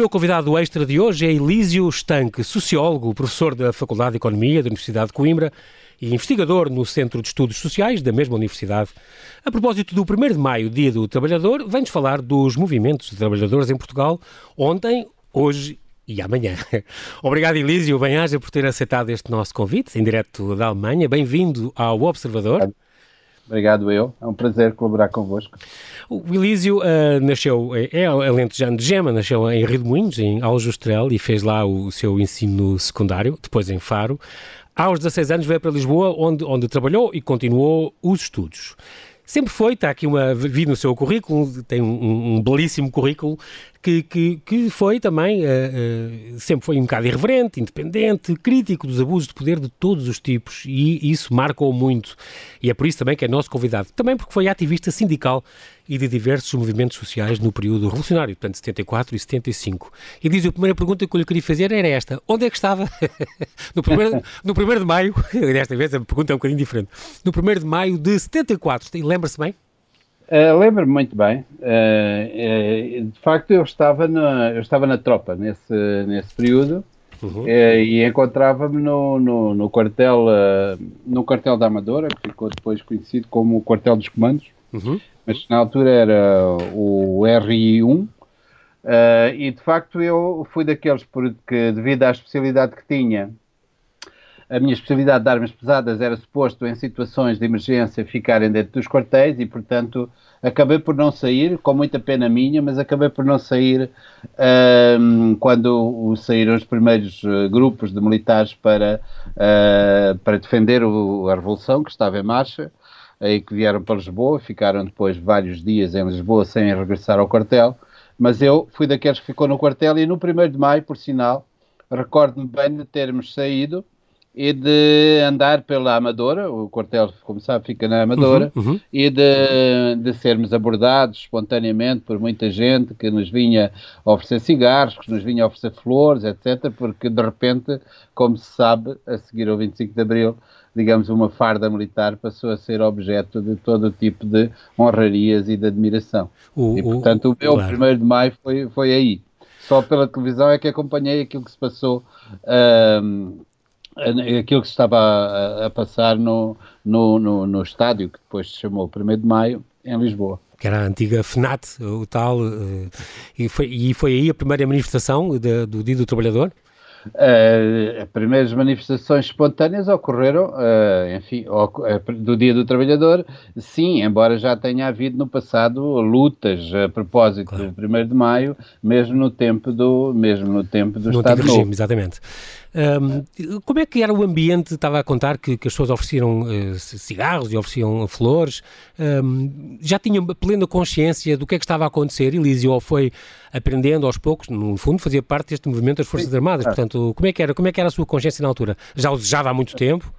meu convidado extra de hoje é Elísio Estanque, sociólogo, professor da Faculdade de Economia da Universidade de Coimbra e investigador no Centro de Estudos Sociais da mesma universidade. A propósito do 1 de maio, Dia do Trabalhador, vem-nos falar dos movimentos de trabalhadores em Portugal ontem, hoje e amanhã. Obrigado, Elísio Bem-aja, por ter aceitado este nosso convite, em direto da Alemanha. Bem-vindo ao Observador. Obrigado eu, é um prazer colaborar convosco. O Elísio uh, nasceu, é, é alentejano de Gema, nasceu em Rio de Moinhos, em Aljustrel, e fez lá o seu ensino secundário, depois em Faro. Aos 16 anos veio para Lisboa, onde, onde trabalhou e continuou os estudos. Sempre foi, está aqui uma, vi no seu currículo, tem um, um belíssimo currículo, que, que, que foi também, uh, uh, sempre foi um bocado irreverente, independente, crítico dos abusos de poder de todos os tipos e isso marcou muito. E é por isso também que é nosso convidado. Também porque foi ativista sindical e de diversos movimentos sociais no período revolucionário, portanto 74 e 75. E diz a primeira pergunta que eu lhe queria fazer era esta: onde é que estava no, primeiro, no primeiro de maio? Desta vez a pergunta é um bocadinho diferente. No primeiro de maio de 74, lembra-se bem? Uh, Lembro-me muito bem. Uh, uh, de facto, eu estava na, eu estava na tropa nesse, nesse período uhum. e encontrava-me no, no, no, quartel, no quartel da Amadora, que ficou depois conhecido como o quartel dos comandos, uhum. Mas na altura era o RI1. e de facto eu fui daqueles porque devido à especialidade que tinha a minha especialidade de armas pesadas era suposto, em situações de emergência, ficarem dentro dos quartéis e, portanto, acabei por não sair, com muita pena minha, mas acabei por não sair um, quando saíram os primeiros uh, grupos de militares para, uh, para defender o, a Revolução, que estava em marcha, aí que vieram para Lisboa, ficaram depois vários dias em Lisboa sem regressar ao quartel, mas eu fui daqueles que ficou no quartel e no 1 de maio, por sinal, recordo-me bem de termos saído e de andar pela Amadora, o quartel, como sabe, fica na Amadora, uhum, uhum. e de, de sermos abordados espontaneamente por muita gente que nos vinha oferecer cigarros, que nos vinha oferecer flores, etc., porque de repente, como se sabe, a seguir ao 25 de Abril, digamos, uma farda militar passou a ser objeto de todo o tipo de honrarias e de admiração. O, e, portanto, o, o meu claro. 1 de maio foi, foi aí. Só pela televisão é que acompanhei aquilo que se passou aquilo que se estava a, a passar no, no, no, no, estádio, que depois se chamou 1 de Maio, em Lisboa. Que era a antiga FNAT, o tal, eh, e foi, e foi aí a primeira manifestação de, do Dia do Trabalhador? Uh, as primeiras manifestações espontâneas ocorreram, uh, enfim, do Dia do Trabalhador, sim, embora já tenha havido no passado lutas a propósito claro. do 1 de Maio, mesmo no tempo do, mesmo no tempo do no Estado Novo. Exatamente. Um, como é que era o ambiente? Estava a contar que, que as pessoas ofereciam uh, cigarros e ofereciam flores. Um, já tinham plena consciência do que é que estava a acontecer, Elísio, ou foi aprendendo aos poucos? No fundo, fazia parte deste movimento das Forças Sim. Armadas. Portanto, como é, que era, como é que era a sua consciência na altura? Já o desejava há muito tempo?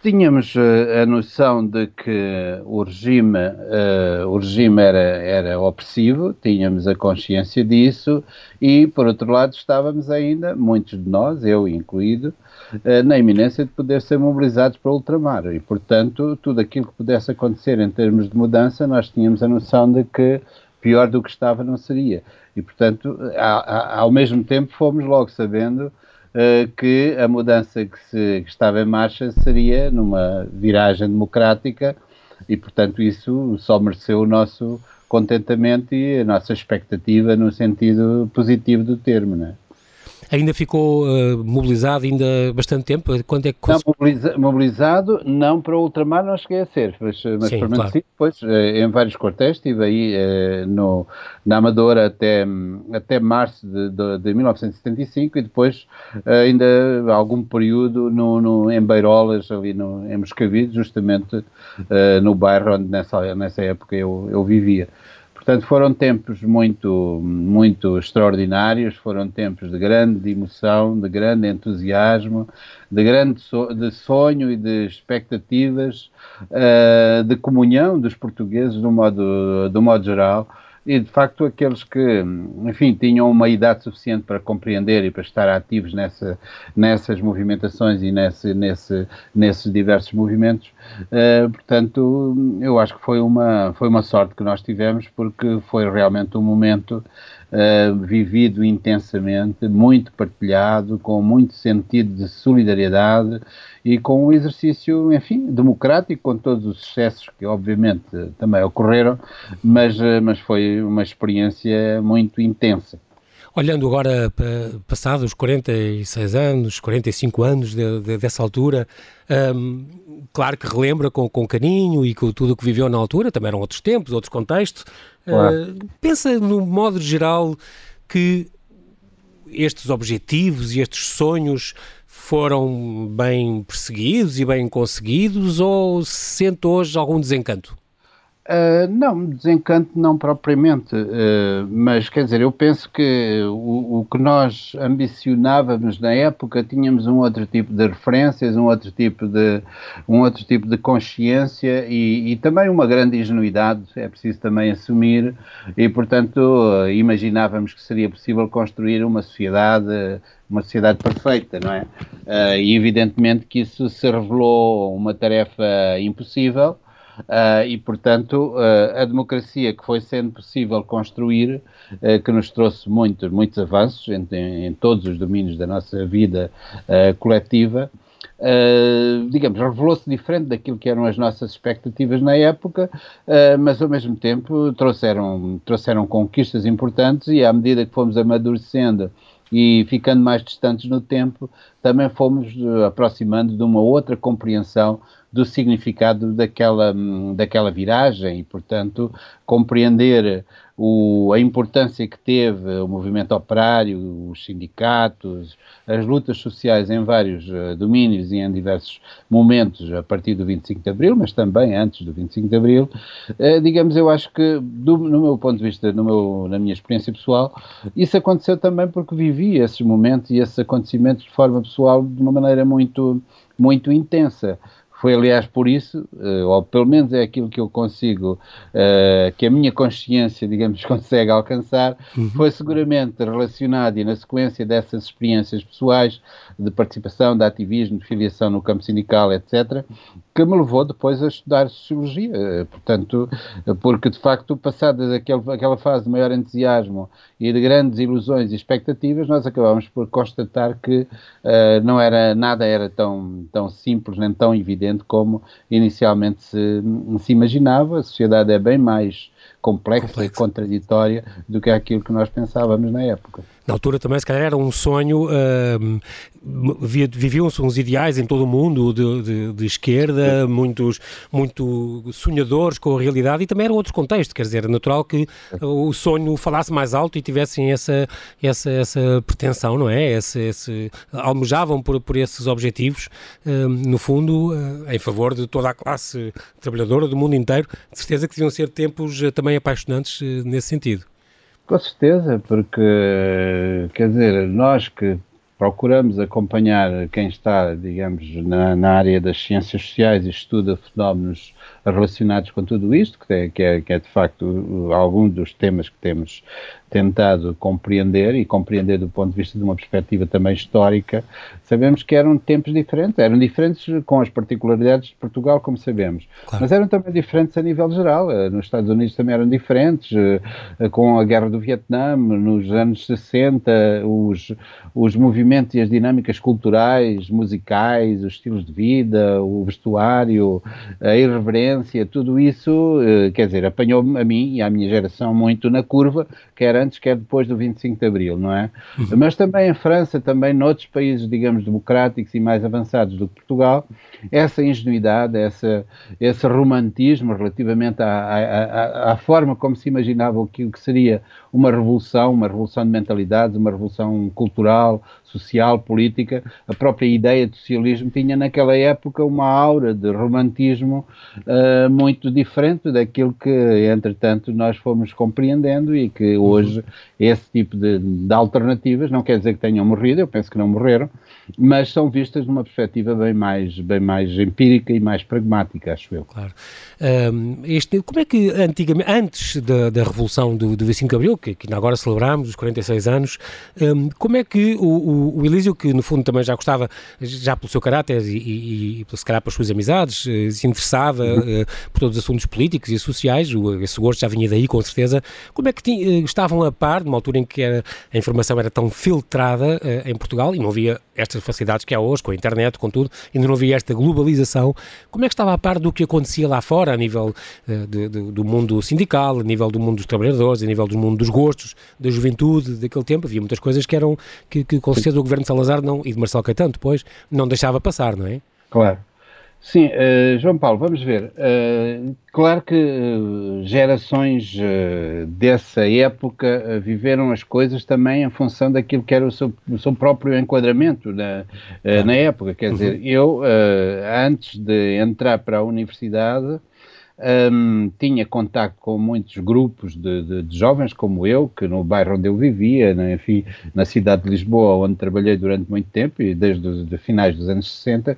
Tínhamos uh, a noção de que o regime, uh, o regime era, era opressivo, tínhamos a consciência disso e, por outro lado, estávamos ainda, muitos de nós, eu incluído, uh, na iminência de poder ser mobilizados para o ultramar e, portanto, tudo aquilo que pudesse acontecer em termos de mudança, nós tínhamos a noção de que pior do que estava não seria. E, portanto, a, a, ao mesmo tempo fomos logo sabendo que a mudança que, se, que estava em marcha seria numa viragem democrática e, portanto, isso só mereceu o nosso contentamento e a nossa expectativa no sentido positivo do termo, não é? Ainda ficou uh, mobilizado ainda bastante tempo? Quando é que não, mobiliza mobilizado, não para o ultramar não cheguei a ser, mas, mas Sim, permaneci claro. depois uh, em vários quartéis, estive aí uh, no, na Amadora até, até março de, de, de 1975 e depois ainda algum período no, no, em Beirolas, ali no, em Moscavide, justamente no bairro onde nessa, nessa época eu, eu vivia. Portanto, foram tempos muito, muito extraordinários, foram tempos de grande emoção, de grande entusiasmo, de grande so de sonho e de expectativas, uh, de comunhão dos portugueses, do modo, do modo geral e de facto aqueles que, enfim, tinham uma idade suficiente para compreender e para estar ativos nessa, nessas movimentações e nesse, nesse, nesses diversos movimentos, uh, portanto, eu acho que foi uma, foi uma sorte que nós tivemos porque foi realmente um momento uh, vivido intensamente, muito partilhado, com muito sentido de solidariedade e com um exercício, enfim, democrático, com todos os excessos que obviamente também ocorreram, mas, uh, mas foi uma experiência muito intensa. Olhando agora para passados 46 anos, 45 anos de, de, dessa altura, um, claro que relembra com, com carinho e com tudo o que viveu na altura, também eram outros tempos, outros contextos. Claro. Uh, pensa, no modo geral, que estes objetivos e estes sonhos foram bem perseguidos e bem conseguidos ou sente hoje algum desencanto? Uh, não, desencanto não propriamente, uh, mas quer dizer, eu penso que o, o, que nós ambicionávamos na época tínhamos um outro tipo de referências, um outro tipo de, um outro tipo de consciência e, e também uma grande ingenuidade, é preciso também assumir, e portanto uh, imaginávamos que seria possível construir uma sociedade uma sociedade perfeita, não é? e evidentemente que isso se revelou uma tarefa impossível, Uh, e, portanto, uh, a democracia que foi sendo possível construir, uh, que nos trouxe muitos, muitos avanços em, em, todos os domínios da nossa vida coletiva, digamos, revelou-se diferente daquilo que eram as nossas expectativas na época, mas ao mesmo tempo trouxeram, trouxeram conquistas importantes e à medida que fomos amadurecendo e ficando mais distantes no tempo, também fomos aproximando de uma outra compreensão do significado daquela, daquela viragem e, portanto, compreender o, a importância que teve o movimento operário, os sindicatos, as lutas sociais em vários uh, domínios e em diversos momentos a partir do 25 de Abril, mas também antes do 25 de Abril, uh, digamos, eu acho que, do, no meu ponto de vista, no meu, na minha experiência pessoal, isso aconteceu também porque vivi esses momentos e esses acontecimentos de forma pessoal de uma maneira muito, muito intensa. Foi, aliás, por isso, uh, ou pelo menos é aquilo que eu consigo, uh, que a minha consciência, digamos, consegue alcançar, uhum. foi seguramente relacionado e na sequência dessas experiências pessoais de participação, de ativismo, de filiação no campo sindical, etc., que me levou depois a estudar Sociologia. Uh, portanto, porque de facto, passada aquela fase de maior entusiasmo e de grandes ilusões e expectativas, nós acabámos por constatar que não era, nada era tão, tão simples nem tão evidente como inicialmente se, se imaginava. A sociedade é bem mais complexa, complexa, e contraditória do que aquilo que nós pensávamos na época. Na altura também, se calhar, era um sonho, uh, viviam-se uns ideais em todo o mundo de, de, de esquerda, muitos, muito sonhadores com a realidade e também era outro contexto, quer dizer, é natural que o sonho falasse mais alto e tivessem essa, essa, essa pretensão, não é? Esse, esse, almejavam por, por esses objetivos, uh, no fundo, uh, em favor de toda a classe trabalhadora do mundo inteiro. De certeza que deviam ser tempos eh, também apaixonantes eh, nesse sentido. Com certeza, porque, quer dizer, nós que procuramos acompanhar quem está, digamos, na, na, área das ciências sociais e estuda fenómenos relacionados com tudo isto, que é, que é, que é de facto algum dos temas que temos tentado compreender e compreender do ponto de vista de uma perspectiva também histórica, sabemos que eram tempos diferentes, eram diferentes com as particularidades de Portugal, como sabemos, claro. mas eram também diferentes a nível geral. Eh, nos Estados Unidos também eram diferentes, eh, com a Guerra do Vietnã, nos anos 60, os, os movimentos e as dinâmicas culturais, musicais, os estilos de vida, o vestuário, a irreverência, tudo isso, eh, quer dizer, apanhou-me a mim e à minha geração muito na curva, que era antes, quer depois do 25 de Abril, não é? Uhum. Mas também em França, também noutros países, digamos, democráticos e mais avançados do que Portugal, essa ingenuidade, essa, esse romantismo relativamente à, à, à, forma como se imaginava o que seria uma revolução, uma revolução de mentalidades, uma revolução cultural, social, política, a própria ideia de socialismo tinha naquela época uma aura de romantismo uh, muito diferente daquilo que, entretanto, nós fomos compreendendo e que hoje esse tipo de, de, alternativas, não quer dizer que tenham morrido, eu penso que não morreram, mas são vistas numa perspectiva bem mais, bem mais empírica e mais pragmática, acho eu. Claro. Um, este, como é que antigamente, antes da, da Revolução do, do 25 de Abril, que, que agora celebramos os 46 anos, um, como é que o, o, o, Elísio, que no fundo também já gostava, já pelo seu caráter e, e, e se calhar pelas suas amizades, eh, se interessava uhum. uh, por todos os assuntos políticos e sociais, o, esse gosto já vinha daí com certeza, como é que tinha, eh, estavam a par, numa altura em que era, a informação era tão filtrada uh, em Portugal e não havia estas facilidades que há hoje, com a internet, com tudo, ainda não havia esta globalização, como é que estava a par do que acontecia lá fora? a nível uh, de, de, do mundo sindical, a nível do mundo dos trabalhadores, a nível do mundo dos gostos, da juventude daquele tempo. Havia muitas coisas que eram que, que com certeza o governo de Salazar não, e de Marcelo Caetano depois não deixava passar, não é? Claro. Sim, uh, João Paulo, vamos ver. Uh, claro que uh, gerações dessa época viveram as coisas também em função daquilo que era o seu, o seu próprio enquadramento na, na época. Quer dizer, uhum. eu, antes de entrar para a universidade, um, tinha contato com muitos grupos de, de, de, jovens como eu, que no bairro onde eu vivia, né, enfim, na cidade de Lisboa, onde trabalhei durante muito tempo, e desde os finais dos anos 60,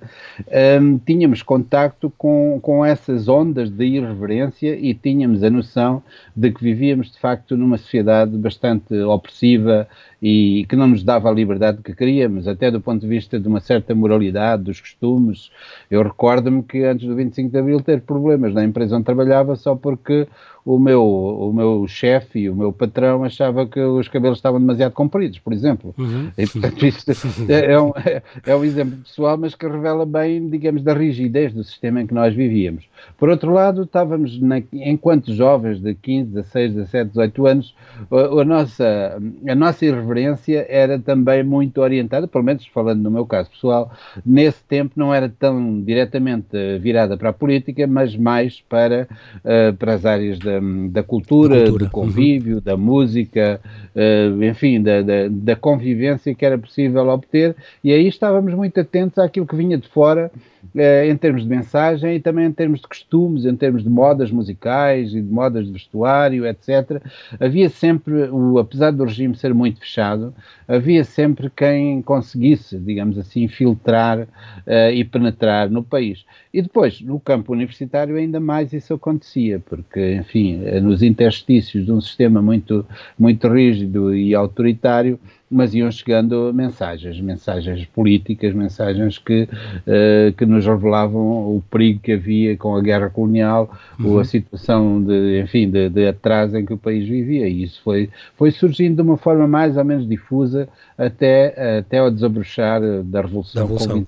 um, tínhamos contacto com, com essas ondas de irreverência e tínhamos a noção de que vivíamos de facto numa sociedade bastante opressiva e que não nos dava a liberdade que queríamos, até do ponto de vista de uma certa moralidade, dos costumes. Eu recordo-me que antes do 25 de Abril ter problemas na empresa onde trabalhava só porque o meu, o meu chefe e o meu patrão achava que os cabelos estavam demasiado compridos, por exemplo. Uhum. E, portanto, isto é, é, um, é um exemplo pessoal, mas que revela bem, digamos, da rigidez do sistema em que nós vivíamos. Por outro lado, estávamos, na, enquanto jovens de 15, 16, 17, 18 anos, a, a, nossa, a nossa irreverência era também muito orientada, pelo menos falando no meu caso pessoal, nesse tempo não era tão diretamente virada para a política, mas mais para, uh, para as áreas da da, da cultura, cultura, do uhum. convívio, uhum. da música, uh, enfim, da, da, da, convivência que era possível obter, e aí estávamos muito atentos àquilo que vinha de fora eh, em termos de mensagem e também em termos de costumes, em termos de modas musicais e de modas de vestuário, etc. Havia sempre, o, apesar do regime ser muito fechado, havia sempre quem conseguisse, digamos assim, filtrar uh, e penetrar no país. E depois, no campo universitário, ainda mais isso acontecia, porque, enfim, nos interstícios de um sistema muito, muito rígido e autoritário, mas iam chegando mensagens, mensagens políticas, mensagens que, uh, que nos revelavam o perigo que havia com a guerra colonial, uhum. ou a situação de, enfim, de, de atraso em que o país vivia. E isso foi, foi surgindo de uma forma mais ou menos difusa até, até ao desabrochar da Revolução. Da Revolução.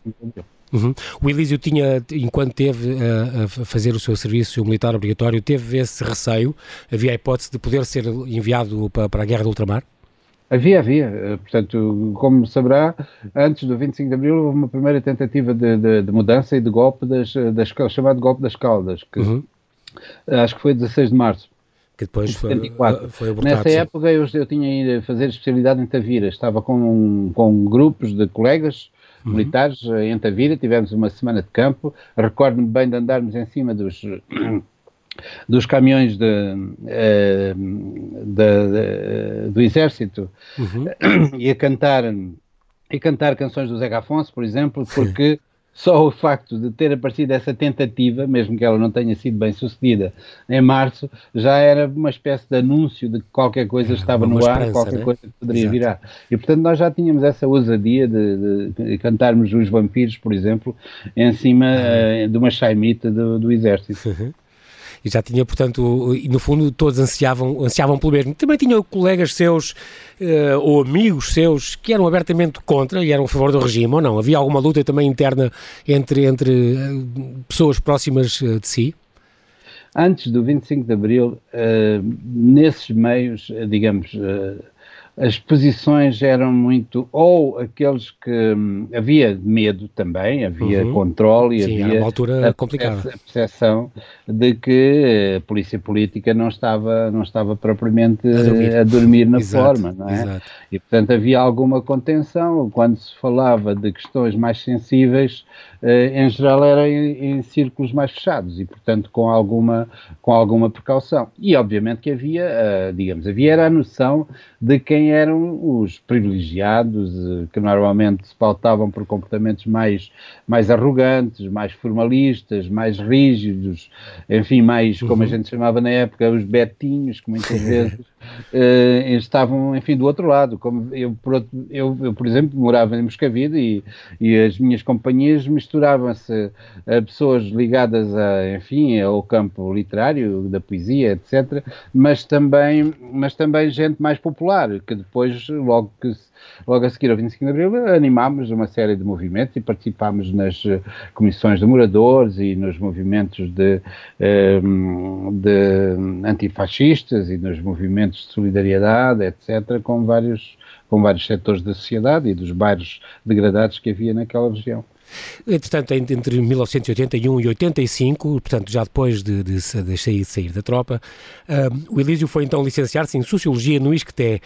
Uhum. O Elísio tinha, enquanto teve a, a, fazer o seu serviço militar obrigatório, teve esse receio? Havia a hipótese de poder ser enviado para, para a Guerra do Ultramar? Havia, havia. Eh, portanto, como saberá, antes do 25 de Abril houve uma primeira tentativa de, de, de mudança e de golpe das, das chamado golpe das Caldas, que uhum. acho que foi 16 de março. Que depois foi, foi abortado. Nessa sim. época eu, eu tinha ido fazer especialidade em Tavira. Estava com, com grupos de colegas uhum. militares em Tavira. Tivemos uma semana de campo. Recordo-me bem de andarmos em cima dos dos caminhões de, uh, de, de, do exército uhum. e a cantar e cantar canções do Zé Afonso, por exemplo, porque só o facto de ter aparecido essa tentativa, mesmo que ela não tenha sido bem sucedida em março, já era uma espécie de anúncio de que qualquer coisa estava no ar, qualquer né? coisa poderia Exato. virar. E portanto nós já tínhamos essa ousadia de, de cantarmos os vampiros, por exemplo, em cima uh, de uma chaimita do, do exército. Uhum e já tinha, portanto, e no fundo todos ansiavam, ansiavam pelo mesmo. Também tinha colegas seus uh, ou amigos seus que eram abertamente contra e eram a favor do regime ou não? Havia alguma luta também interna entre, entre uh, pessoas próximas uh, de si? Antes do 25 de Abril, nesses meios, digamos, as posições eram muito, ou aqueles que hum, havia medo também, havia uhum. controle e Sim, havia uma altura a, complicada. a percepção de que a polícia política não estava, não estava propriamente a dormir, a dormir na exato, forma, não é? Exato. E portanto havia alguma contenção quando se falava de questões mais sensíveis, eh, em geral era em, em, círculos mais fechados e portanto com alguma, com alguma precaução. E obviamente que havia, eh, digamos, havia era a noção de quem também eram os privilegiados, eh, que normalmente se pautavam por comportamentos mais, mais arrogantes, mais formalistas, mais rígidos, enfim, mais, como uhum. a gente chamava na época, os betinhos, que muitas vezes uh, estavam, enfim, do outro lado. Como eu, por, eu, eu, por exemplo, morava em Moscavide e, e as minhas companhias misturavam-se a pessoas ligadas, a, enfim, ao campo literário, da poesia, etc., mas também, mas também gente mais popular, que depois, logo que logo a seguir ao 25 de Abril, animámos uma série de movimentos e participámos nas eh, comissões de moradores e nos movimentos de, ehm, de antifascistas e nos movimentos de solidariedade, etc., com vários, com vários setores da sociedade e dos bairros degradados que havia naquela região. Entretanto, entre 1981 e 85, portanto, já depois de, de, de, sair, sair, da tropa, uh, o Elísio foi então licenciar-se em Sociologia no ISCTE.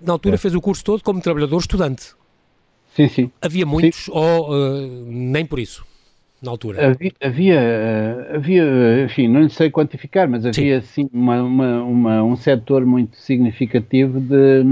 Na altura é. fez o curso todo como trabalhador estudante. Sim, sim. Havia muitos sim. ou uh, nem por isso? Na altura? Havia, havia, havia, enfim, não sei quantificar, mas havia sim, sim uma, uma, uma, um setor muito significativo de,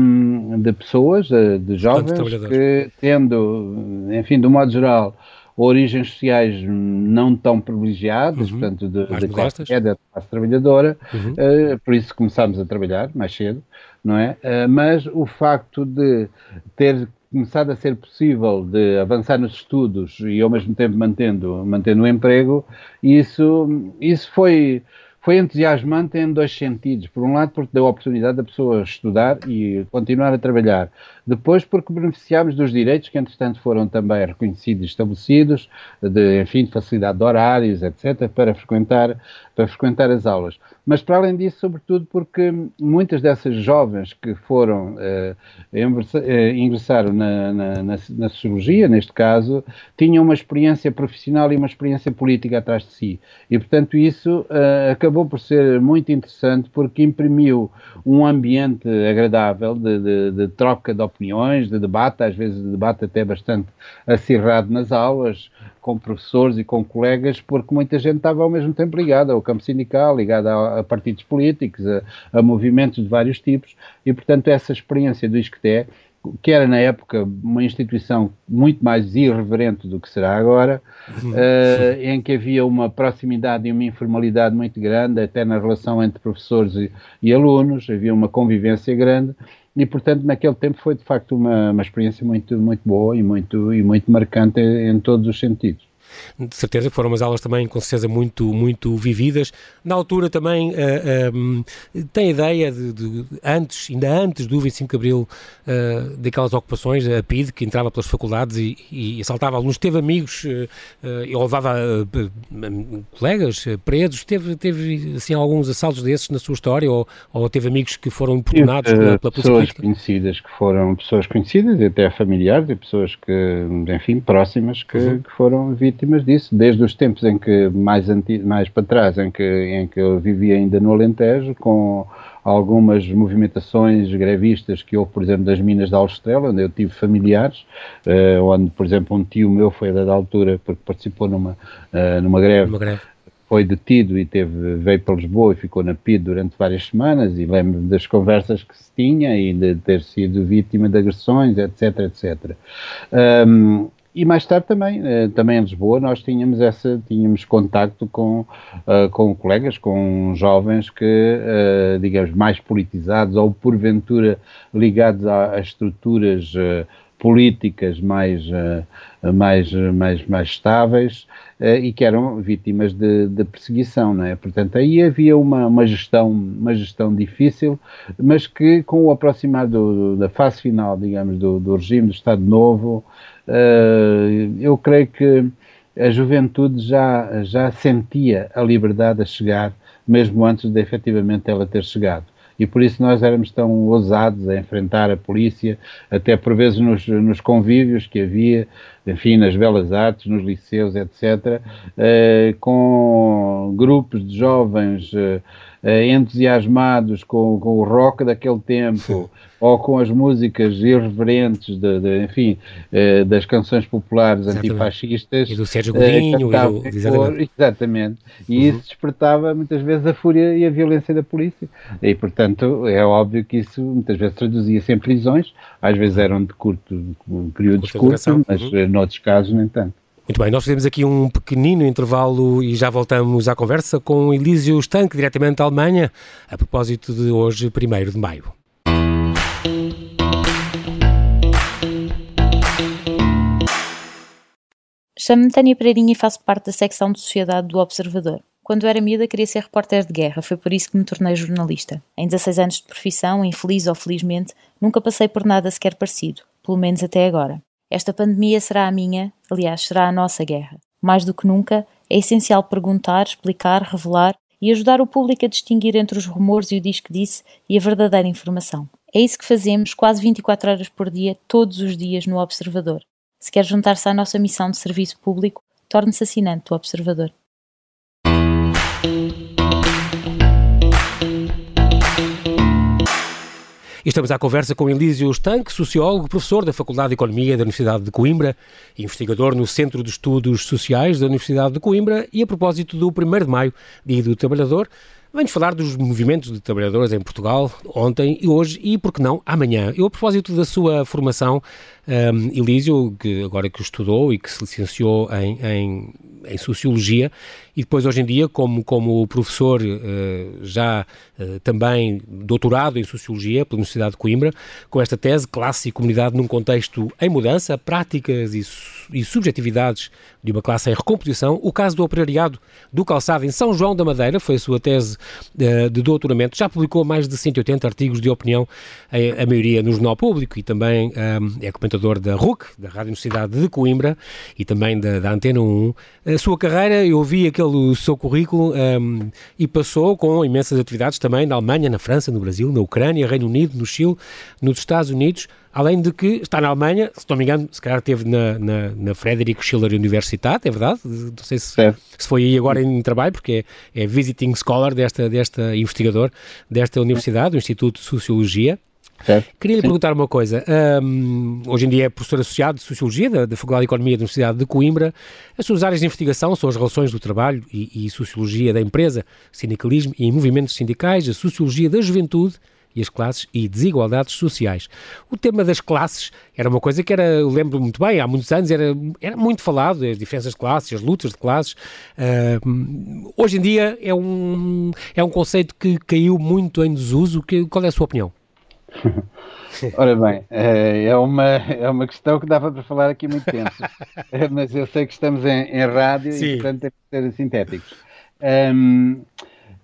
de pessoas, de jovens, que tendo, enfim, do modo geral, origens sociais não tão privilegiadas, uhum. portanto, de, de classe média, de classe trabalhadora, uhum. uh, por isso começámos a trabalhar mais cedo, não é? Uh, mas o facto de ter começado a ser possível de avançar nos estudos e ao mesmo tempo mantendo, mantendo o emprego, isso, isso foi foi entusiasmante em dois sentidos. Por um lado, porque deu a oportunidade da pessoa estudar e continuar a trabalhar. Depois, porque beneficiámos dos direitos que, entretanto, foram também reconhecidos e estabelecidos, de, enfim, de facilidade de horários, etc., para frequentar, para frequentar as aulas. Mas, para além disso, sobretudo porque muitas dessas jovens que foram, eh, eh ingressaram na, na, na, na, neste caso, tinham uma experiência profissional e uma experiência política atrás de si. E, portanto, isso eh, acabou por ser muito interessante porque imprimiu um ambiente agradável de, de, de troca de opiniões, de debate, às vezes de debate até bastante acirrado nas aulas, com professores e com colegas, porque muita gente estava ao mesmo tempo ligada ao campo sindical, ligada a, a partidos políticos, a, a, movimentos de vários tipos, e portanto essa experiência do ISCTE, que era na época uma instituição muito mais irreverente do que será agora, uh, em que havia uma proximidade e uma informalidade muito grande, até na relação entre professores e, e alunos, havia uma convivência grande, e portanto naquele tempo foi de facto uma, uma experiência muito muito boa e muito e muito marcante em todos os sentidos de certeza que foram umas aulas também com certeza muito, muito vividas. Na altura também uh, eh, um, ehm, tem ideia de, de, antes, ainda antes do 25 de Abril, uh, daquelas ocupações, a PID, que entrava pelas faculdades e, e assaltava alunos, teve amigos uh, e levava colegas presos, teve, teve assim, alguns assaltos desses na sua história ou, ou teve amigos que foram importunados pela, pela polícia Pessoas conhecidas que foram pessoas conhecidas até familiares e pessoas que, enfim, próximas que, uhum. que foram vítimas vítimas disso, desde os tempos em que, mais, anti, mais para trás, em que, em que eu vivia ainda no Alentejo, com algumas movimentações grevistas que houve, por exemplo, das minas de Alstrela, onde eu tive familiares, uh, onde, por exemplo, um tio meu foi a dada altura, porque participou numa, uh, numa greve, uma greve foi detido e teve, veio para Lisboa e ficou na PID durante várias semanas e lembro das conversas que se tinha e de ter sido vítima de agressões, etc, etc. Um, e mais tarde também, eh, também em Lisboa, nós tínhamos essa, tínhamos contacto com, uh, com colegas, com jovens que, uh, digamos, mais politizados ou porventura ligados a, estruturas políticas mais, mais, mais, mais estáveis e que eram vítimas de, de, perseguição, não é? Portanto, aí havia uma, uma, gestão, uma gestão difícil, mas que com o aproximar do, da fase final, digamos, do, do regime do Estado Novo, eu creio que a juventude já, já sentia a liberdade a chegar, mesmo antes de efetivamente ela ter chegado. E por isso nós éramos tão ousados a enfrentar a polícia, até por vezes nos, nos convívios que havia, enfim, nas belas artes, nos liceus, etc., eh, com grupos de jovens uh, entusiasmados com, com, o rock daquele tempo ou com as músicas irreverentes, de, de enfim, uh, das canções populares exatamente. antifascistas. E do Sérgio Godinho. Uh, do, exatamente. exatamente. E uhum. isso despertava muitas vezes a fúria e a violência da polícia. E, portanto, é óbvio que isso muitas vezes traduzia-se em prisões, às vezes eram de curto, um períodos curtos, mas uhum. noutros casos nem tanto. Muito bem, nós fizemos aqui um pequenino intervalo e já voltamos à conversa com Elísio Stank, diretamente da Alemanha, a propósito de hoje, 1 de maio. Chamo-me Tânia Pereirinha e faço parte da secção de Sociedade do Observador. Quando era miúda queria ser repórter de guerra, foi por isso que me tornei jornalista. Em 16 anos de profissão, infeliz ou felizmente, nunca passei por nada sequer parecido, pelo menos até agora. Esta pandemia será a minha, aliás, será a nossa guerra. Mais do que nunca, é essencial perguntar, explicar, revelar e ajudar o público a distinguir entre os rumores e o diz que disse e a verdadeira informação. É isso que fazemos quase 24 horas por dia, todos os dias no Observador. Se quer juntar-se à nossa missão de serviço público, torne-se assinante do Observador. Estamos à conversa com Elísio Estanque, sociólogo, professor da Faculdade de Economia da Universidade de Coimbra, investigador no Centro de Estudos Sociais da Universidade de Coimbra e a propósito do 1 de Maio, Dia do Trabalhador, Vamos falar dos movimentos de trabalhadores em Portugal ontem e hoje e, por que não, amanhã. Eu, a propósito da sua formação, um, Elísio, que agora que estudou e que se licenciou em, em, em Sociologia, e depois hoje em dia como, como professor uh, já uh, também doutorado em Sociologia pela Universidade de Coimbra, com esta tese Classe e Comunidade num contexto em mudança, práticas e, e subjetividades de uma classe em recomposição. O caso do operariado do calçado em São João da Madeira foi a sua tese uh, de doutoramento. Já publicou mais de 180 artigos de opinião, a, maioria no Jornal Público e também é comentador da RUC, da Rádio Universidade de Coimbra e também da, da Antena 1. A sua carreira, eu vi aquele o seu currículo um, e passou com imensas atividades também na Alemanha, na França, no Brasil, na Ucrânia, Reino Unido, no Chile, nos Estados Unidos, além de que está na Alemanha, se não me engano, se calhar esteve na, na, na Friedrich Schiller Universität, é verdade? Não sei se, se foi aí agora em trabalho, porque é, é visiting scholar desta, desta investigador desta universidade, do Instituto de Sociologia. Queria lhe perguntar uma coisa. Um, hoje em dia é professor associado de Sociologia da, da, Faculdade de Economia da Universidade de Coimbra. As suas áreas de investigação são as relações do trabalho e, e Sociologia da empresa, sindicalismo e movimentos sindicais, a Sociologia da juventude e as classes e desigualdades sociais. O tema das classes era uma coisa que era, eu lembro muito bem, há muitos anos era, era muito falado, as diferenças de classes, as lutas de classes. Uh, hoje em dia é um, é um conceito que caiu muito em desuso. Que, qual é a sua opinião? Ora bem, eh, é uma, é uma questão que dava para falar aqui muito tempo, eh, mas eu sei que estamos em, em rádio Sim. e, portanto, temos que ser sintéticos. Um,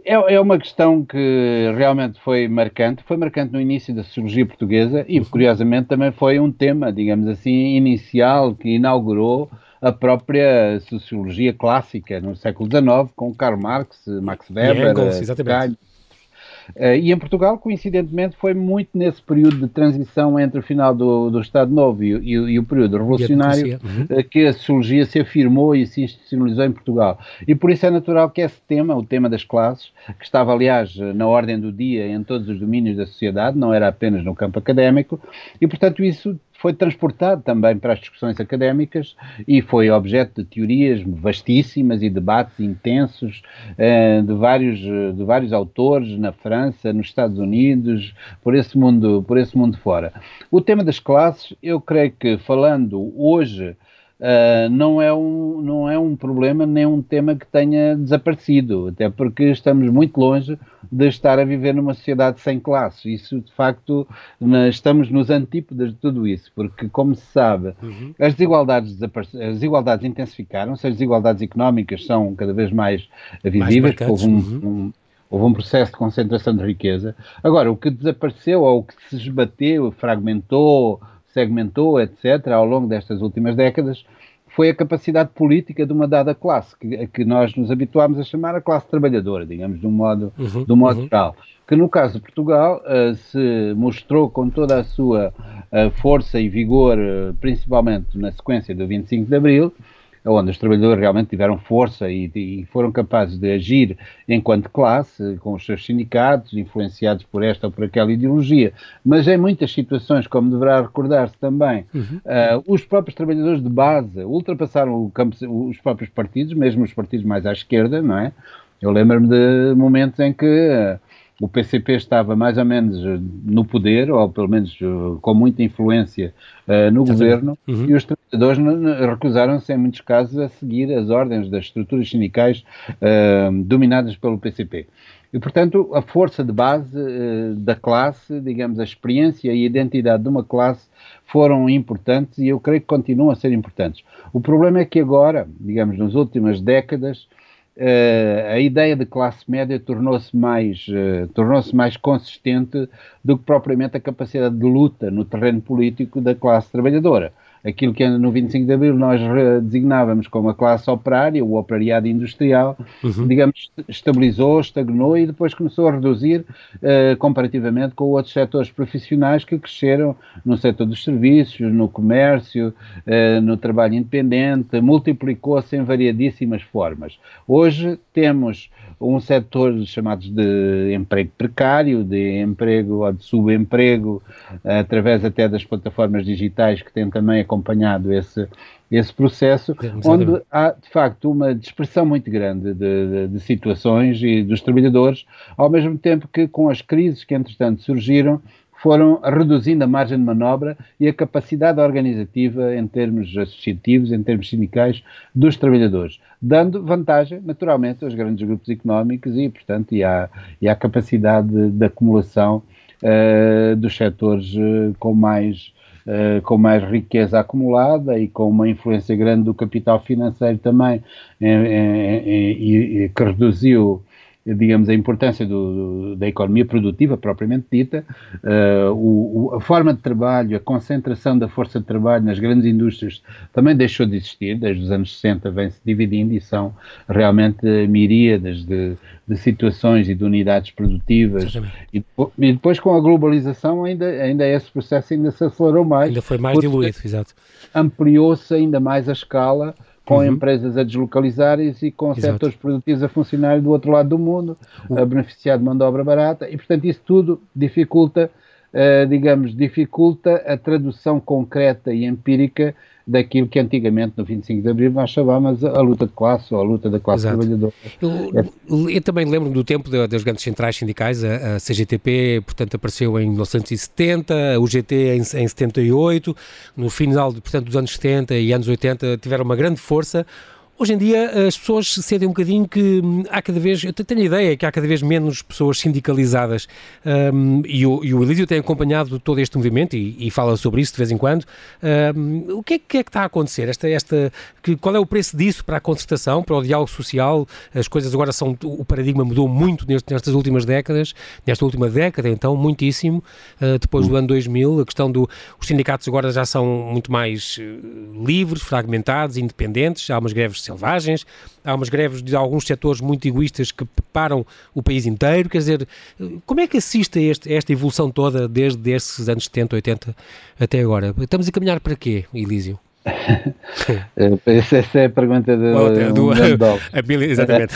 é, é, uma questão que realmente foi marcante, foi marcante no início da sociologia portuguesa e, curiosamente, também foi um tema, digamos assim, inicial que inaugurou a própria sociologia clássica no século XIX, com Karl Marx, Max Weber, Engels, exatamente. Uh, e em Portugal, coincidentemente, foi muito nesse período de transição entre o final do, do Estado Novo e, e, e o período revolucionário uhum. uh, que a sociologia se afirmou e se institucionalizou em Portugal. E por isso é natural que esse tema, o tema das classes, que estava, aliás, na ordem do dia em todos os domínios da sociedade, não era apenas no campo académico, e portanto isso foi transportado também para as discussões académicas e foi objeto de teorias vastíssimas e debates intensos eh, de, vários, de vários autores na França, nos Estados Unidos, por esse mundo, por esse mundo fora. O tema das classes, eu creio que falando hoje Uh, não, é um, não é um problema nem um tema que tenha desaparecido, até porque estamos muito longe de estar a viver numa sociedade sem classes. Isso, de facto, na, estamos nos antípodas de tudo isso, porque, como se sabe, uhum. as, desigualdades as desigualdades intensificaram-se, as desigualdades económicas são cada vez mais visíveis, mais houve um, uhum. um Houve um processo de concentração de riqueza. Agora, o que desapareceu ou o que se esbateu, fragmentou, segmentou, etc., ao longo destas últimas décadas, foi a capacidade política de uma dada classe, que, que nós nos habituámos a chamar a classe trabalhadora, digamos, de um modo, uhum, de um modo uhum. geral. Que no caso de Portugal uh, se mostrou com toda a sua uh, força e vigor, uh, principalmente na sequência do 25 de Abril, onde os trabalhadores realmente tiveram força e, e, foram capazes de agir enquanto classe, com os seus sindicatos, influenciados por esta ou por aquela ideologia. Mas em muitas situações, como deverá recordar-se também, uhum. uh, os próprios trabalhadores de base ultrapassaram campo, os próprios partidos, mesmo os partidos mais à esquerda, não é? Eu lembro-me de momentos em que uh, o PCP estava mais ou menos eh, no poder, ou pelo menos eh, com muita influência uh, no governo, uhum. e os trabalhadores recusaram-se, em muitos casos, a seguir as ordens das estruturas sindicais uh, dominadas pelo PCP. E, portanto, a força de base uh, da classe, digamos, a experiência e a identidade de uma classe foram importantes e eu creio que continuam a ser importantes. O problema é que agora, digamos, nas últimas décadas, Uh, a ideia de classe média tornou-se mais, uh, tornou-se mais consistente do que propriamente a capacidade de luta no terreno político da classe trabalhadora aquilo que no 25 de Abril nós designávamos como a classe operária, o operariado industrial, uhum. digamos, estabilizou, estagnou e depois começou a reduzir uh, comparativamente com outros setores profissionais que cresceram no setor dos serviços, no comércio, uh, no trabalho independente, multiplicou-se em variadíssimas formas. Hoje temos um setor chamados de emprego precário, de emprego ou de subemprego, através até das plataformas digitais que têm também acompanhado esse, esse processo, onde há de facto uma dispersão muito grande de, de, de, situações e dos trabalhadores, ao mesmo tempo que com as crises que entretanto surgiram, foram reduzindo a margem de manobra e a capacidade organizativa em termos associativos, em termos sindicais, dos trabalhadores, dando vantagem, naturalmente, aos grandes grupos económicos e, portanto, e à, e à capacidade de, de acumulação uh, dos setores uh, com mais Uh, com mais riqueza acumulada e com uma influência grande do capital financeiro também, e que reduziu digamos, a importância do, da economia produtiva propriamente dita, uh, o, a forma de trabalho, a concentração da força de trabalho nas grandes indústrias também deixou de existir, desde os anos 60 vem-se dividindo e são realmente miríadas de, de situações e de unidades produtivas e, e, depois com a globalização ainda, ainda esse processo ainda se acelerou mais. Ainda foi mais diluído, exato. Ampliou-se ainda mais a escala com uhum. empresas a deslocalizarem-se e com Exato. setores produtivos a funcionar do outro lado do mundo, a beneficiar de mão de obra barata, e portanto isso tudo dificulta, uh, digamos, dificulta a tradução concreta e empírica daquilo que antigamente, no 25 de Abril, nós chamávamos a luta de classe ou a luta da classe Exato. trabalhadora. Eu, eu também lembro do tempo das grandes centrais sindicais, a, a, CGTP, portanto, apareceu em 1970, o GT em, em 78, no final, portanto, dos anos 70 e anos 80 tiveram uma grande força, Hoje em dia as pessoas sentem um bocadinho que hum, há cada vez, eu tenho a ideia que há cada vez menos pessoas sindicalizadas um, e, o, e o Elísio tem acompanhado todo este movimento e, e fala sobre isso de vez em quando. Um, o que é, que é, que está a acontecer? Esta, esta, que, qual é o preço disso para a concertação, para o diálogo social? As coisas agora são, o paradigma mudou muito nestas últimas décadas, nesta última década então, muitíssimo, uh, depois do ano 2000, a questão do, os sindicatos agora já são muito mais uh, livres, fragmentados, independentes, há umas greves selvagens, há umas greves de alguns setores muito egoístas que param o país inteiro, quer dizer, como é que assiste a, este, a esta evolução toda desde esses anos 70, 80 até agora? Estamos a caminhar para quê, Elísio? Essa é a pergunta do, oh, do, um Exatamente.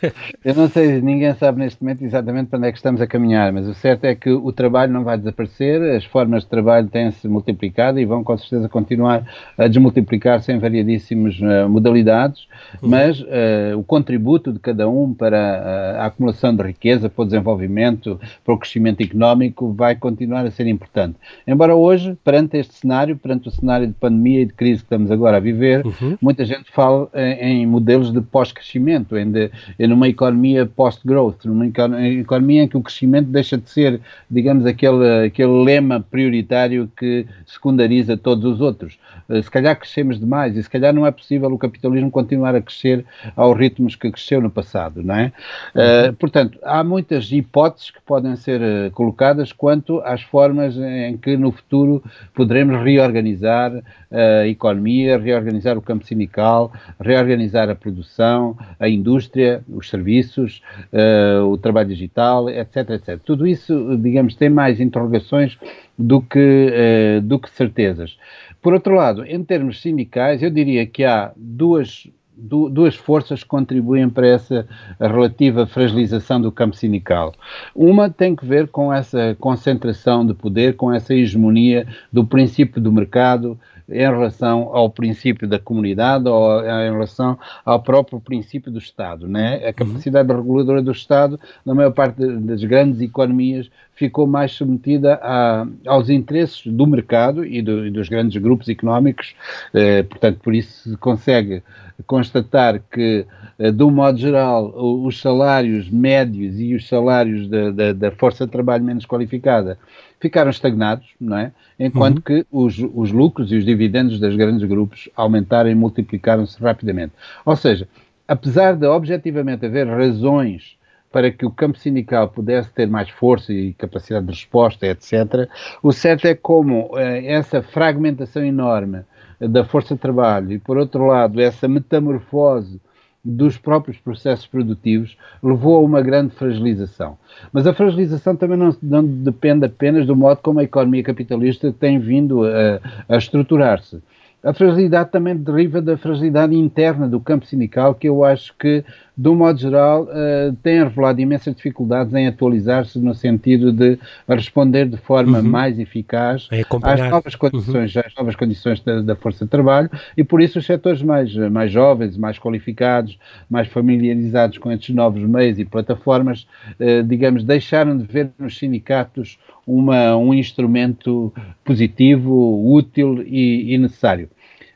Eu não sei, ninguém sabe neste momento exatamente para onde é que estamos a caminhar, mas o certo é que o trabalho não vai desaparecer, as formas de trabalho têm-se multiplicado e vão com certeza continuar a desmultiplicar-se em variadíssimas uh, modalidades, uhum. mas uh, o contributo de cada um para a, a acumulação de riqueza, para o desenvolvimento, para o crescimento económico vai continuar a ser importante. Embora hoje, perante este cenário, perante o cenário de pandemia e de crise que estamos agora a viver, uhum. muita gente fala em, em modelos de pós-crescimento, em, em numa economia post-growth, numa economia em que o crescimento deixa de ser, digamos, aquele, aquele lema prioritário que secundariza todos os outros. Eh, se calhar crescemos demais e se calhar não é possível o capitalismo continuar a crescer aos ritmos que cresceu no passado, não é? Uhum. Uh, portanto, há muitas hipóteses que podem ser uh, colocadas quanto às formas em que no futuro poderemos reorganizar a economia, reorganizar o campo sindical, reorganizar a produção, a indústria, os serviços, uh, o trabalho digital, etc, etc. Tudo isso, digamos, tem mais interrogações do que, uh, do que certezas. Por outro lado, em termos sindicais, eu diria que há duas duas forças contribuem para essa relativa fragilização do campo sindical. Uma tem que ver com essa concentração de poder, com essa hegemonia do princípio do mercado, em relação ao princípio da comunidade ou em relação ao próprio princípio do Estado. Né? A capacidade uhum. reguladora do Estado, na maior parte das grandes economias, ficou mais submetida a, aos interesses do mercado e, do, e dos grandes grupos económicos. Eh, portanto, por isso se consegue constatar que, eh, de um modo geral, os salários médios e os salários da, da, da força de trabalho menos qualificada ficaram estagnados, não é? Enquanto uhum. que os, os lucros e os dividendos das grandes grupos aumentaram e multiplicaram-se rapidamente. Ou seja, apesar de objetivamente haver razões para que o campo sindical pudesse ter mais força e capacidade de resposta, etc., o certo é como eh, essa fragmentação enorme da força de trabalho e, por outro lado, essa metamorfose dos próprios processos produtivos levou a uma grande fragilização. Mas a fragilização também não, não depende apenas do modo como a economia capitalista tem vindo a, a estruturar-se. A fragilidade também deriva da fragilidade interna do campo sindical, que eu acho que, um modo geral, uh, tem revelado imensas dificuldades em atualizar-se no sentido de responder de forma uhum. mais eficaz às novas condições, uhum. às novas condições da, da, força de trabalho e, por isso, os setores mais, mais jovens, mais qualificados, mais familiarizados com estes novos meios e plataformas, uh, digamos, deixaram de ver nos sindicatos uma, um instrumento positivo, útil e, e, necessário.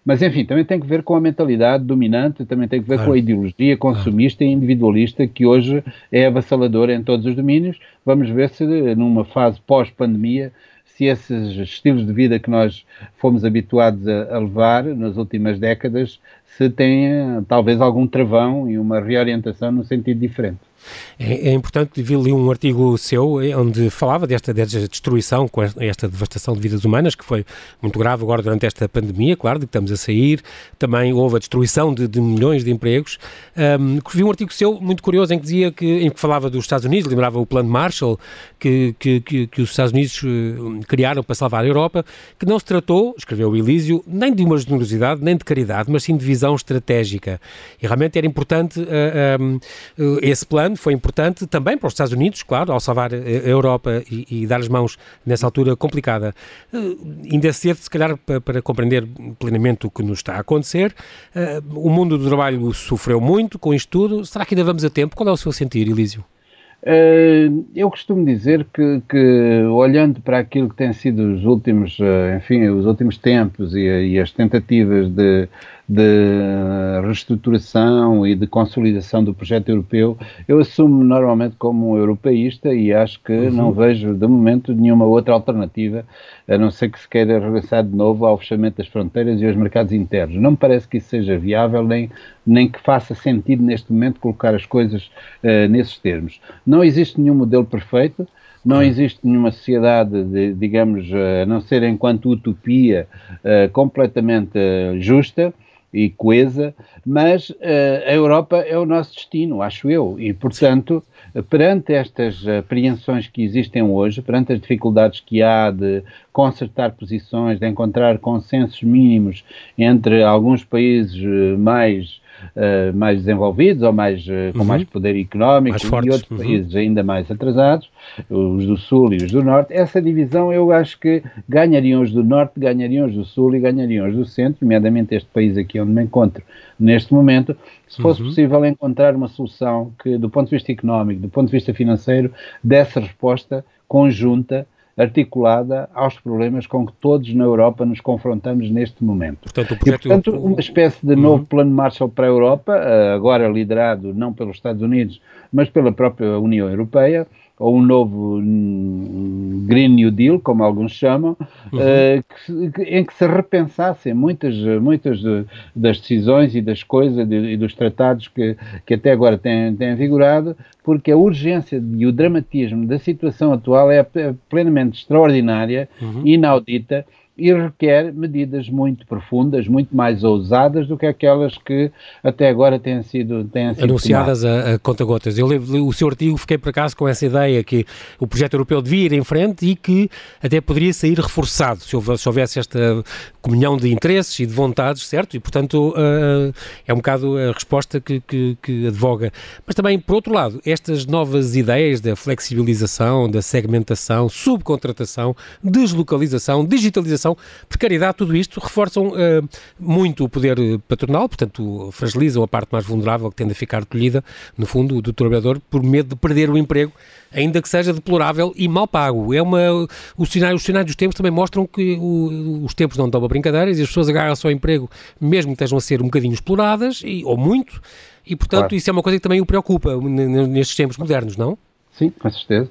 Mas, enfim, também tem que ver com a mentalidade dominante, também tem que ver claro. com a ideologia consumista claro. e individualista que hoje é avassaladora em todos os domínios. Vamos ver se, numa fase pós-pandemia, se esses estilos de vida que nós fomos habituados a, a levar nas últimas décadas, se têm talvez algum travão e uma reorientação no sentido diferente. É, é importante, vi um artigo seu eh, onde falava desta, desta destruição, com esta devastação de vidas humanas, que foi muito grave agora durante esta pandemia, claro, de que estamos a sair. Também houve a destruição de, de milhões de empregos. Um, vi um artigo seu muito curioso em que dizia que, em que falava dos Estados Unidos, lembrava o plano Marshall que, que, que, que os Estados Unidos eh, criaram para salvar a Europa, que não se tratou, escreveu o Elísio, nem de uma generosidade, nem de caridade, mas sim de visão estratégica. E realmente era importante uh, uh, esse plano, foi importante também para os Estados Unidos, claro, ao salvar a Europa e, e dar as mãos nessa altura complicada. Uh, ainda é cedo, se calhar, para, para, compreender plenamente o que nos está a acontecer. Uh, o mundo do trabalho sofreu muito com isto tudo. Será que ainda vamos a tempo? Qual é o seu sentir, Elísio? Eu costumo dizer que, que, olhando para aquilo que tem sido os últimos, enfim, os últimos tempos e, e as tentativas de de reestruturação e de consolidação do projeto europeu, eu assumo normalmente como um europeísta e acho que uhum. não vejo, de momento, nenhuma outra alternativa, a não ser que se queira regressar de novo ao fechamento das fronteiras e aos mercados internos. Não me parece que isso seja viável, nem, nem que faça sentido neste momento colocar as coisas uh, nesses termos. Não existe nenhum modelo perfeito, não existe nenhuma sociedade, de, digamos, a não ser enquanto utopia, uh, completamente uh, justa e coesa, mas uh, a Europa é o nosso destino, acho eu, e portanto, perante estas apreensões que existem hoje, perante as dificuldades que há de consertar posições, de encontrar consensos mínimos entre alguns países eh, mais uh, mais desenvolvidos ou mais, uh, com uhum. mais poder económico mais e outros uhum. países ainda mais atrasados, os do Sul e os do Norte, essa divisão eu acho que ganhariam os do Norte, ganhariam os do Sul e ganhariam os do Centro, nomeadamente este país aqui onde me encontro neste momento, se fosse uhum. possível encontrar uma solução que, do ponto de vista económico, do ponto de vista financeiro, desse resposta conjunta articulada aos problemas com que todos na Europa nos confrontamos neste momento. Portanto, projeto... e, portanto uma espécie de novo uhum. plano Marshall para a Europa, eh, agora liderado não pelos Estados Unidos, mas pela própria União Europeia, ou um novo Green New Deal, como alguns chamam, uhum. uh, que, em que se repensassem muitas, muitas das decisões e das coisas e dos tratados que, que até agora têm, têm vigorado, porque a urgência e o dramatismo da situação atual é plenamente extraordinária, uhum. inaudita, e requer medidas muito profundas, muito mais ousadas do que aquelas que até agora têm sido, têm sido anunciadas a, a conta-gotas. Eu li o seu artigo, fiquei por acaso com essa ideia que o projeto europeu devia ir em frente e que até poderia sair reforçado se houvesse esta comunhão de interesses e de vontades, certo? E, portanto, uh, é um bocado a resposta que, que, que advoga. Mas também, por outro lado, estas novas ideias da flexibilização, da segmentação, subcontratação, deslocalização, digitalização precariedade, tudo isto reforçam uh, muito o poder patronal, portanto, fragilizam a parte mais vulnerável que tende a ficar colhida, no fundo, do trabalhador, por medo de perder o emprego, ainda que seja deplorável e mal pago. É uma, os, sinais, os sinais dos tempos também mostram que o, os tempos não estão para brincadeiras e as pessoas agarram-se ao emprego, mesmo que estejam a ser um bocadinho exploradas, e, ou muito, e, portanto, claro. isso é uma coisa que também o preocupa nestes tempos modernos, não? Sim, com certeza.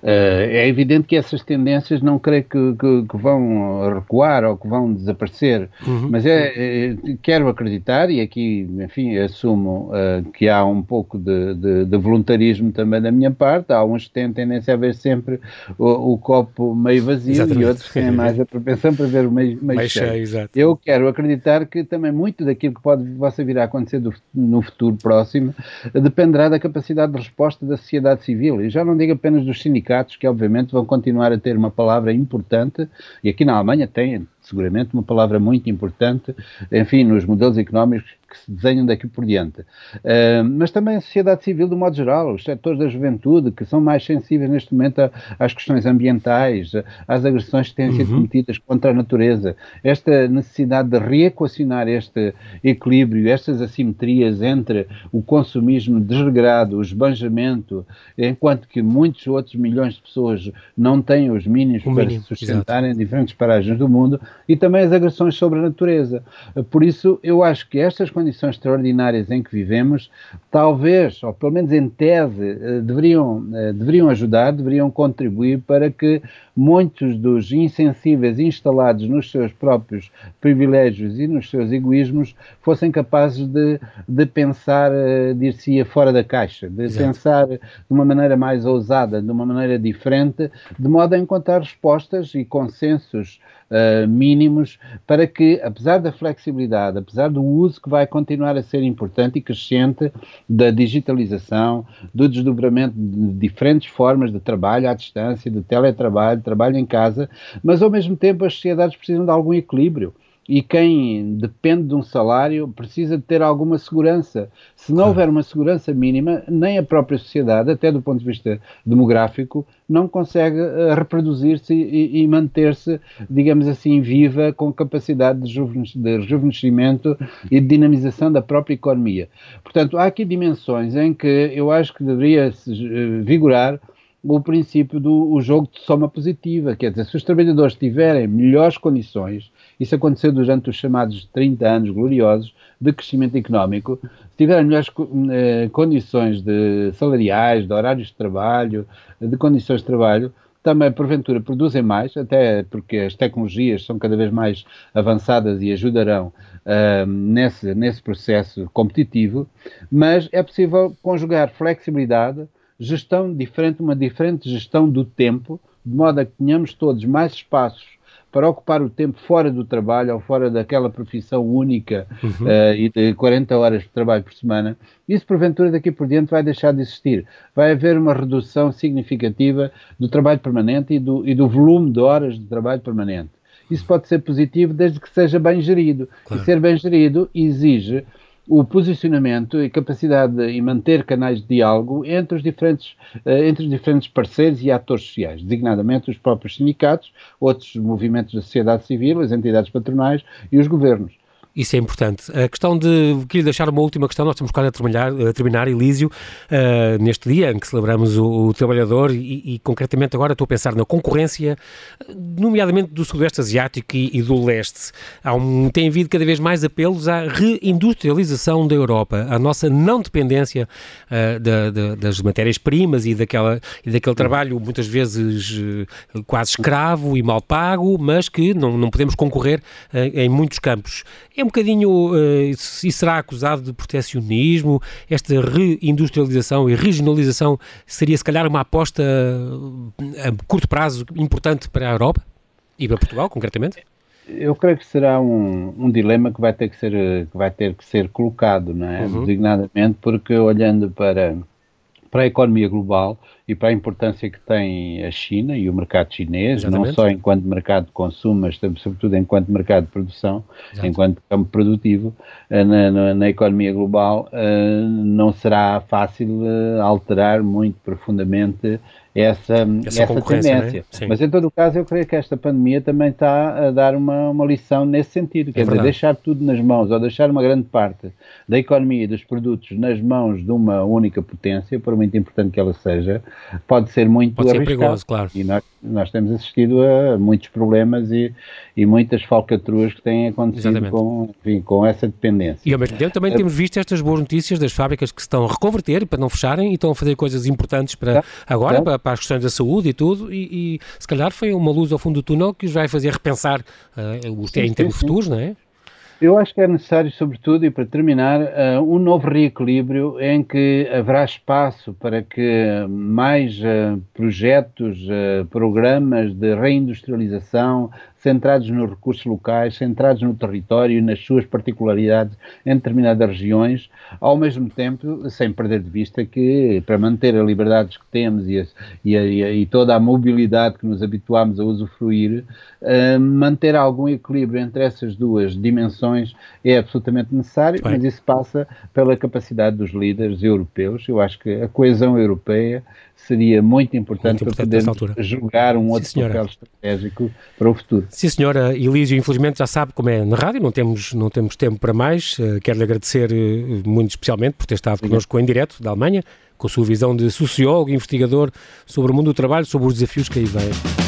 Uh, é evidente que essas tendências não creio que, que, que vão recuar ou que vão desaparecer, uhum. mas é, é, quero acreditar, e aqui, enfim, assumo uh, que há um pouco de, de, de, voluntarismo também da minha parte. Há uns que têm tendência a ver sempre o, o copo meio vazio Exatamente. e outros que têm mais a propensão para ver o meio, meio, meio cheio. cheio Eu quero acreditar que também muito daquilo que pode possa vir a acontecer do, no futuro próximo dependerá da capacidade de resposta da sociedade civil. E já não digo apenas dos sindicatos que, obviamente, vão continuar a ter uma palavra importante, e aqui na Alemanha têm seguramente uma palavra muito importante, enfim, nos modelos económicos que se desenham daqui por diante. Uh, mas também a sociedade civil, do modo geral, os setores da juventude, que são mais sensíveis neste momento a, às questões ambientais, às agressões que têm sido uhum. cometidas contra a natureza. Esta necessidade de reequacionar este equilíbrio, estas assimetrias entre o consumismo desregrado, o esbanjamento, enquanto que muitos outros milhões de pessoas não têm os mínimos o para mínimo, se sustentarem em diferentes paragens do mundo, e também as agressões sobre a natureza. Por isso, eu acho que estas condições extraordinárias em que vivemos, talvez, ou pelo menos em tese, eh, deveriam, eh, deveriam ajudar, deveriam contribuir para que muitos dos insensíveis instalados nos seus próprios privilégios e nos seus egoísmos fossem capazes de, de pensar, eh, dir-se fora da caixa, de Exato. pensar de uma maneira mais ousada, de uma maneira diferente, de modo a encontrar respostas e consensos uh, mínimos para que, apesar da flexibilidade, apesar do uso que vai continuar a ser importante e crescente da digitalização, do desdobramento de diferentes formas de trabalho à distância, de teletrabalho, trabalho em casa, mas ao mesmo tempo as sociedades precisam de algum equilíbrio e quem depende de um salário precisa de ter alguma segurança. Se não houver uma segurança mínima, nem a própria sociedade, até do ponto de vista demográfico, não consegue uh, reproduzir-se e, e manter-se, digamos assim, viva com capacidade de, de rejuvenescimento e de dinamização da própria economia. Portanto, há aqui dimensões em que eu acho que deveria uh, vigorar o princípio do o jogo de soma positiva, quer dizer, se os trabalhadores tiverem melhores condições, isso aconteceu durante os chamados 30 anos gloriosos de crescimento económico, se tiverem melhores eh, condições de salariais, de horários de trabalho, de condições de trabalho, também porventura produzem mais, até porque as tecnologias são cada vez mais avançadas e ajudarão uh, nesse, nesse processo competitivo, mas é possível conjugar flexibilidade, gestão diferente, uma diferente gestão do tempo, de modo a que tenhamos todos mais espaços para ocupar o tempo fora do trabalho ou fora daquela profissão única uhum. uh, e de 40 horas de trabalho por semana, isso porventura daqui por diante vai deixar de existir. Vai haver uma redução significativa do trabalho permanente e do, e do volume de horas de trabalho permanente. Isso pode ser positivo desde que seja bem gerido. Claro. E ser bem gerido exige o posicionamento e capacidade de, manter canais de diálogo entre os diferentes uh, entre os diferentes parceiros e atores sociais, designadamente os próprios sindicatos, outros movimentos da sociedade civil, as entidades patronais e os governos. Isso é importante. A questão de. Queria deixar uma última questão, nós temos quase a terminar, a terminar Elísio, uh, neste dia em que celebramos o, o trabalhador e, e, concretamente agora estou a pensar na concorrência, nomeadamente do Sudeste Asiático e, e do Leste. Há um, tem havido cada vez mais apelos à reindustrialização da Europa, à nossa não dependência uh, da, da, das matérias-primas e, daquela, e daquele trabalho muitas vezes uh, quase escravo e mal pago, mas que não, não podemos concorrer em muitos campos. É bocadinho, uh, e será acusado de protecionismo, esta reindustrialização e regionalização seria se calhar uma aposta eh, a curto prazo importante para a Europa e para Portugal, concretamente? Eu creio que será um, um, dilema que vai ter que ser que vai ter que ser colocado, não é? Uhum. Designadamente porque olhando para para a economia global e para a importância que tem a China e o mercado chinês, Exatamente. não só enquanto mercado de consumo, mas sobretudo enquanto mercado de produção, Exato. enquanto campo produtivo, eh, na, na, na economia global, uh, não será fácil uh, alterar muito profundamente essa, essa, essa né? tendência. Né? Mas em todo o caso, eu creio que esta pandemia também está a dar uma, uma lição nesse sentido. Quer é dizer, deixar tudo nas mãos, ou deixar uma grande parte da economia e dos produtos nas mãos de uma única potência, por muito importante que ela seja, pode ser muito pode. Ser perigoso, claro. E nós, nós temos assistido a muitos problemas e, e muitas falcatruas que têm acontecido com, enfim, com essa dependência. E ao mesmo tempo também temos visto estas boas notícias das fábricas que se estão a reconverter para não fecharem e estão a fazer coisas importantes para agora, para, para, as questões da saúde e tudo, e, e, se calhar foi uma luz ao fundo do túnel que os vai fazer repensar uh, os, sim, em termos sim, futuros, não é? Eu acho que é necessário, sobretudo, e para terminar, uh, um novo reequilíbrio em que haverá espaço para que mais uh, projetos, uh, programas de reindustrialização, centrados nos recursos locais, centrados no território e nas suas particularidades em determinadas regiões, ao mesmo tempo sem perder de vista que para manter as liberdades que temos e, a, e, a, e toda a mobilidade que nos habituámos a usufruir, uh, manter algum equilíbrio entre essas duas dimensões é absolutamente necessário, Bem. mas isso passa pela capacidade dos líderes europeus. Eu acho que a coesão europeia seria muito importante, muito importante para podermos jogar um outro Sim, papel estratégico para o futuro. Sim, senhora. Elísio, infelizmente já sabe como é na rádio, não temos, não temos tempo para mais. Uh, Quero-lhe agradecer uh, muito especialmente por ter estado connosco em direto da Alemanha, com a sua visão de sociólogo, investigador sobre o mundo do trabalho, sobre os desafios que aí vêm.